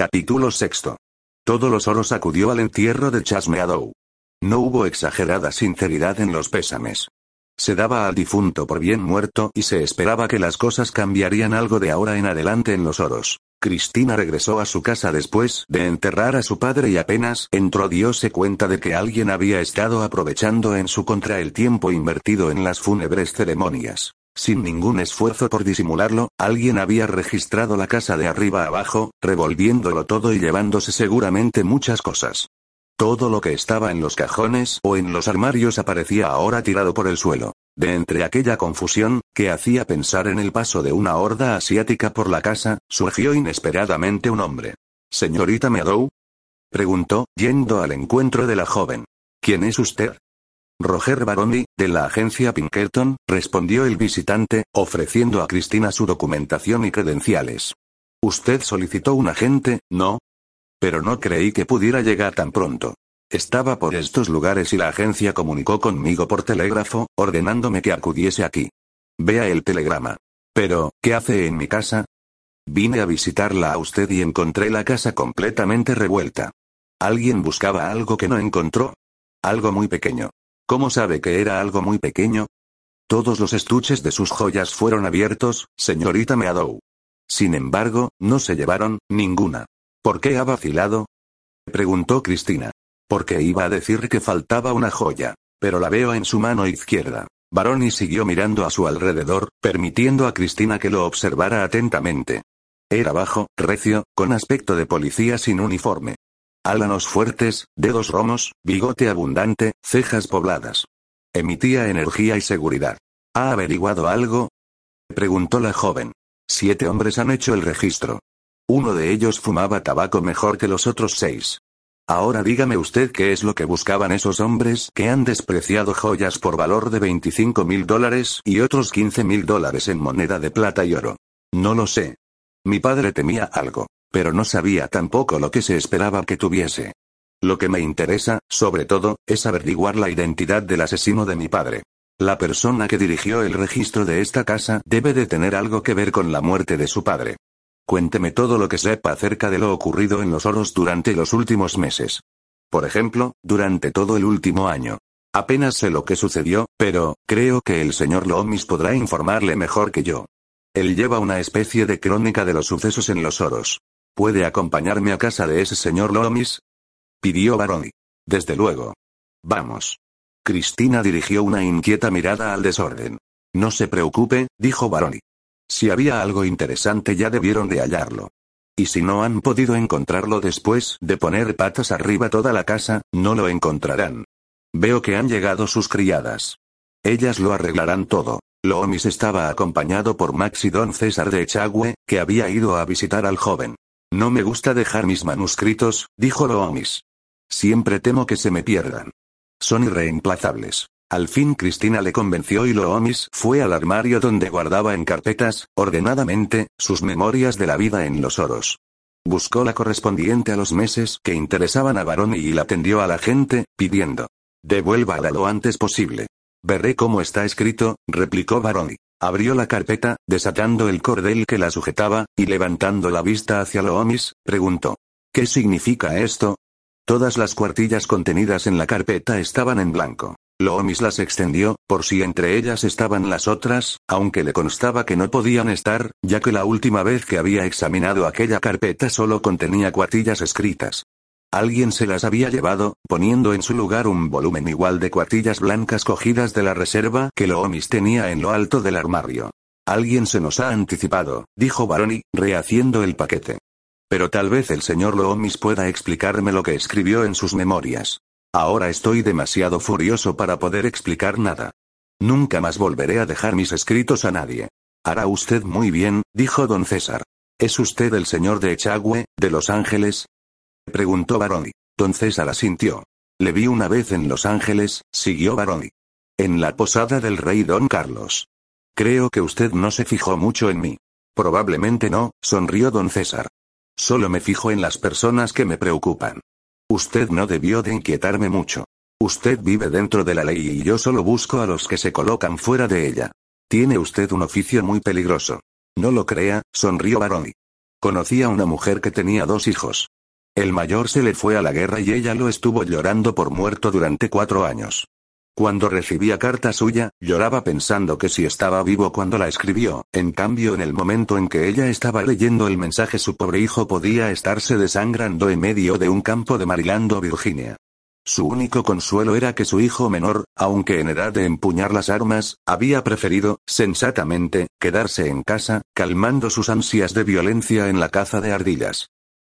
Capítulo sexto. Todos los oros acudió al entierro de Chasmeadow. No hubo exagerada sinceridad en los pésames. Se daba al difunto por bien muerto y se esperaba que las cosas cambiarían algo de ahora en adelante en los oros. Cristina regresó a su casa después de enterrar a su padre y apenas entró diose cuenta de que alguien había estado aprovechando en su contra el tiempo invertido en las fúnebres ceremonias. Sin ningún esfuerzo por disimularlo, alguien había registrado la casa de arriba abajo, revolviéndolo todo y llevándose seguramente muchas cosas. Todo lo que estaba en los cajones o en los armarios aparecía ahora tirado por el suelo. De entre aquella confusión, que hacía pensar en el paso de una horda asiática por la casa, surgió inesperadamente un hombre. ¿Señorita Meadow? preguntó, yendo al encuentro de la joven. ¿Quién es usted? Roger Baroni, de la agencia Pinkerton, respondió el visitante, ofreciendo a Cristina su documentación y credenciales. Usted solicitó un agente, ¿no? Pero no creí que pudiera llegar tan pronto. Estaba por estos lugares y la agencia comunicó conmigo por telégrafo, ordenándome que acudiese aquí. Vea el telegrama. Pero, ¿qué hace en mi casa? Vine a visitarla a usted y encontré la casa completamente revuelta. ¿Alguien buscaba algo que no encontró? Algo muy pequeño. ¿Cómo sabe que era algo muy pequeño? Todos los estuches de sus joyas fueron abiertos, señorita Meadow. Sin embargo, no se llevaron, ninguna. ¿Por qué ha vacilado? preguntó Cristina. Porque iba a decir que faltaba una joya. Pero la veo en su mano izquierda. Baroni siguió mirando a su alrededor, permitiendo a Cristina que lo observara atentamente. Era bajo, recio, con aspecto de policía sin uniforme. Álanos fuertes, dedos romos, bigote abundante, cejas pobladas. Emitía energía y seguridad. ¿Ha averiguado algo? preguntó la joven. Siete hombres han hecho el registro. Uno de ellos fumaba tabaco mejor que los otros seis. Ahora dígame usted qué es lo que buscaban esos hombres que han despreciado joyas por valor de 25 mil dólares y otros 15 mil dólares en moneda de plata y oro. No lo sé. Mi padre temía algo pero no sabía tampoco lo que se esperaba que tuviese. Lo que me interesa, sobre todo, es averiguar la identidad del asesino de mi padre. La persona que dirigió el registro de esta casa debe de tener algo que ver con la muerte de su padre. Cuénteme todo lo que sepa acerca de lo ocurrido en los oros durante los últimos meses. Por ejemplo, durante todo el último año. Apenas sé lo que sucedió, pero, creo que el señor Loomis podrá informarle mejor que yo. Él lleva una especie de crónica de los sucesos en los oros. ¿Puede acompañarme a casa de ese señor Loomis? Pidió Baroni. Desde luego. Vamos. Cristina dirigió una inquieta mirada al desorden. No se preocupe, dijo Baroni. Si había algo interesante ya debieron de hallarlo. Y si no han podido encontrarlo después de poner patas arriba toda la casa, no lo encontrarán. Veo que han llegado sus criadas. Ellas lo arreglarán todo. Loomis estaba acompañado por Max y don César de Echagüe, que había ido a visitar al joven. No me gusta dejar mis manuscritos, dijo Loomis. Siempre temo que se me pierdan. Son irreemplazables. Al fin Cristina le convenció y Loomis fue al armario donde guardaba en carpetas, ordenadamente, sus memorias de la vida en los oros. Buscó la correspondiente a los meses que interesaban a Baroni y la tendió a la gente, pidiendo. Devuélvala lo antes posible. Veré cómo está escrito, replicó Baroni. Abrió la carpeta, desatando el cordel que la sujetaba, y levantando la vista hacia Loomis, preguntó. ¿Qué significa esto? Todas las cuartillas contenidas en la carpeta estaban en blanco. Loomis las extendió, por si entre ellas estaban las otras, aunque le constaba que no podían estar, ya que la última vez que había examinado aquella carpeta solo contenía cuartillas escritas. Alguien se las había llevado, poniendo en su lugar un volumen igual de cuartillas blancas cogidas de la reserva que Loomis tenía en lo alto del armario. Alguien se nos ha anticipado, dijo Baroni, rehaciendo el paquete. Pero tal vez el señor Loomis pueda explicarme lo que escribió en sus memorias. Ahora estoy demasiado furioso para poder explicar nada. Nunca más volveré a dejar mis escritos a nadie. Hará usted muy bien, dijo don César. ¿Es usted el señor de Echagüe, de Los Ángeles? Preguntó Baroni. Don César asintió. Le vi una vez en Los Ángeles, siguió Baroni. En la posada del rey Don Carlos. Creo que usted no se fijó mucho en mí. Probablemente no, sonrió don César. Solo me fijo en las personas que me preocupan. Usted no debió de inquietarme mucho. Usted vive dentro de la ley y yo solo busco a los que se colocan fuera de ella. Tiene usted un oficio muy peligroso. No lo crea, sonrió Baroni. Conocí a una mujer que tenía dos hijos. El mayor se le fue a la guerra y ella lo estuvo llorando por muerto durante cuatro años. Cuando recibía carta suya, lloraba pensando que si estaba vivo cuando la escribió, en cambio en el momento en que ella estaba leyendo el mensaje su pobre hijo podía estarse desangrando en medio de un campo de Maryland Virginia. Su único consuelo era que su hijo menor, aunque en edad de empuñar las armas, había preferido, sensatamente, quedarse en casa, calmando sus ansias de violencia en la caza de ardillas.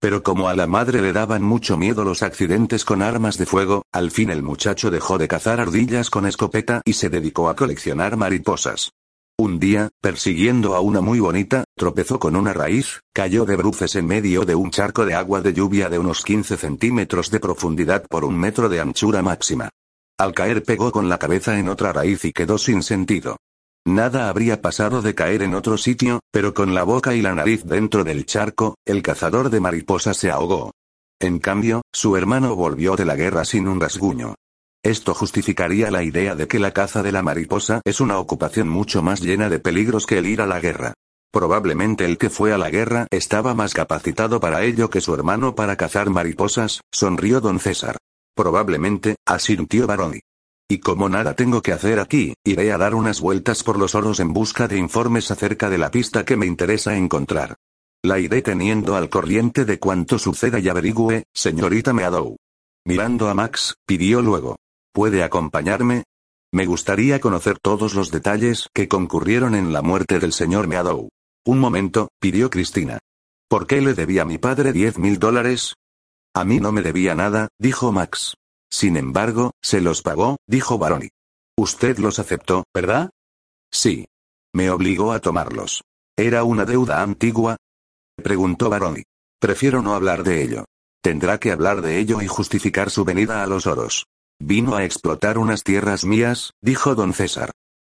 Pero como a la madre le daban mucho miedo los accidentes con armas de fuego, al fin el muchacho dejó de cazar ardillas con escopeta y se dedicó a coleccionar mariposas. Un día, persiguiendo a una muy bonita, tropezó con una raíz, cayó de bruces en medio de un charco de agua de lluvia de unos 15 centímetros de profundidad por un metro de anchura máxima. Al caer pegó con la cabeza en otra raíz y quedó sin sentido. Nada habría pasado de caer en otro sitio, pero con la boca y la nariz dentro del charco, el cazador de mariposas se ahogó. En cambio, su hermano volvió de la guerra sin un rasguño. Esto justificaría la idea de que la caza de la mariposa es una ocupación mucho más llena de peligros que el ir a la guerra. Probablemente el que fue a la guerra estaba más capacitado para ello que su hermano para cazar mariposas, sonrió don César. Probablemente, asintió Baroni. Y como nada tengo que hacer aquí, iré a dar unas vueltas por los oros en busca de informes acerca de la pista que me interesa encontrar. La iré teniendo al corriente de cuanto suceda y averigüe, señorita Meadow. Mirando a Max, pidió luego. ¿Puede acompañarme? Me gustaría conocer todos los detalles que concurrieron en la muerte del señor Meadow. Un momento, pidió Cristina. ¿Por qué le debía a mi padre diez mil dólares? A mí no me debía nada, dijo Max. Sin embargo, se los pagó, dijo Baroni. Usted los aceptó, ¿verdad? Sí. Me obligó a tomarlos. ¿Era una deuda antigua? Preguntó Baroni. Prefiero no hablar de ello. Tendrá que hablar de ello y justificar su venida a los oros. Vino a explotar unas tierras mías, dijo don César.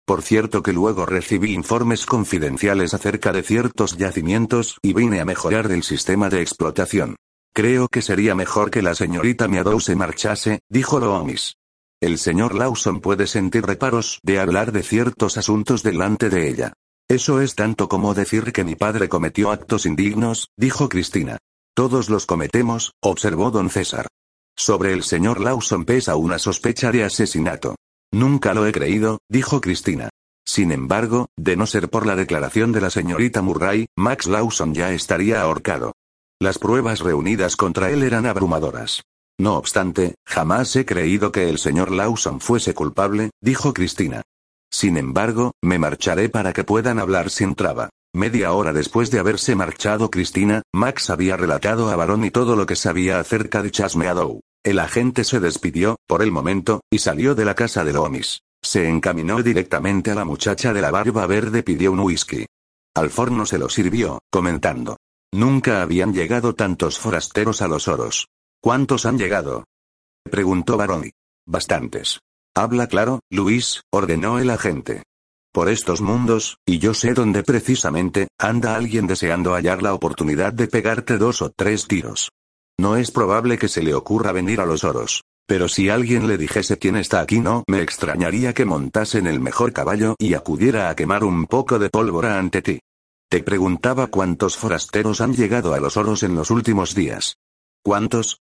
Por cierto que luego recibí informes confidenciales acerca de ciertos yacimientos y vine a mejorar el sistema de explotación. Creo que sería mejor que la señorita Meadow se marchase, dijo Loomis. El señor Lawson puede sentir reparos de hablar de ciertos asuntos delante de ella. Eso es tanto como decir que mi padre cometió actos indignos, dijo Cristina. Todos los cometemos, observó don César. Sobre el señor Lawson pesa una sospecha de asesinato. Nunca lo he creído, dijo Cristina. Sin embargo, de no ser por la declaración de la señorita Murray, Max Lawson ya estaría ahorcado. Las pruebas reunidas contra él eran abrumadoras. No obstante, jamás he creído que el señor Lawson fuese culpable, dijo Cristina. Sin embargo, me marcharé para que puedan hablar sin traba. Media hora después de haberse marchado Cristina, Max había relatado a Barón y todo lo que sabía acerca de Chasmeadow. El agente se despidió, por el momento, y salió de la casa de Loomis. Se encaminó directamente a la muchacha de la barba verde pidió un whisky. Al forno se lo sirvió, comentando. Nunca habían llegado tantos forasteros a los oros. ¿Cuántos han llegado? preguntó Baroni. Bastantes. Habla claro, Luis, ordenó el agente. Por estos mundos, y yo sé dónde precisamente, anda alguien deseando hallar la oportunidad de pegarte dos o tres tiros. No es probable que se le ocurra venir a los oros. Pero si alguien le dijese quién está aquí no me extrañaría que montase en el mejor caballo y acudiera a quemar un poco de pólvora ante ti. Te preguntaba cuántos forasteros han llegado a los oros en los últimos días. ¿Cuántos?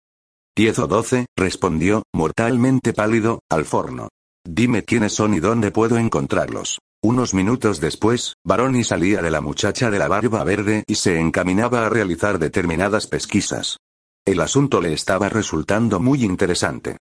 Diez o doce, respondió, mortalmente pálido, al forno. Dime quiénes son y dónde puedo encontrarlos. Unos minutos después, Baroni salía de la muchacha de la barba verde y se encaminaba a realizar determinadas pesquisas. El asunto le estaba resultando muy interesante.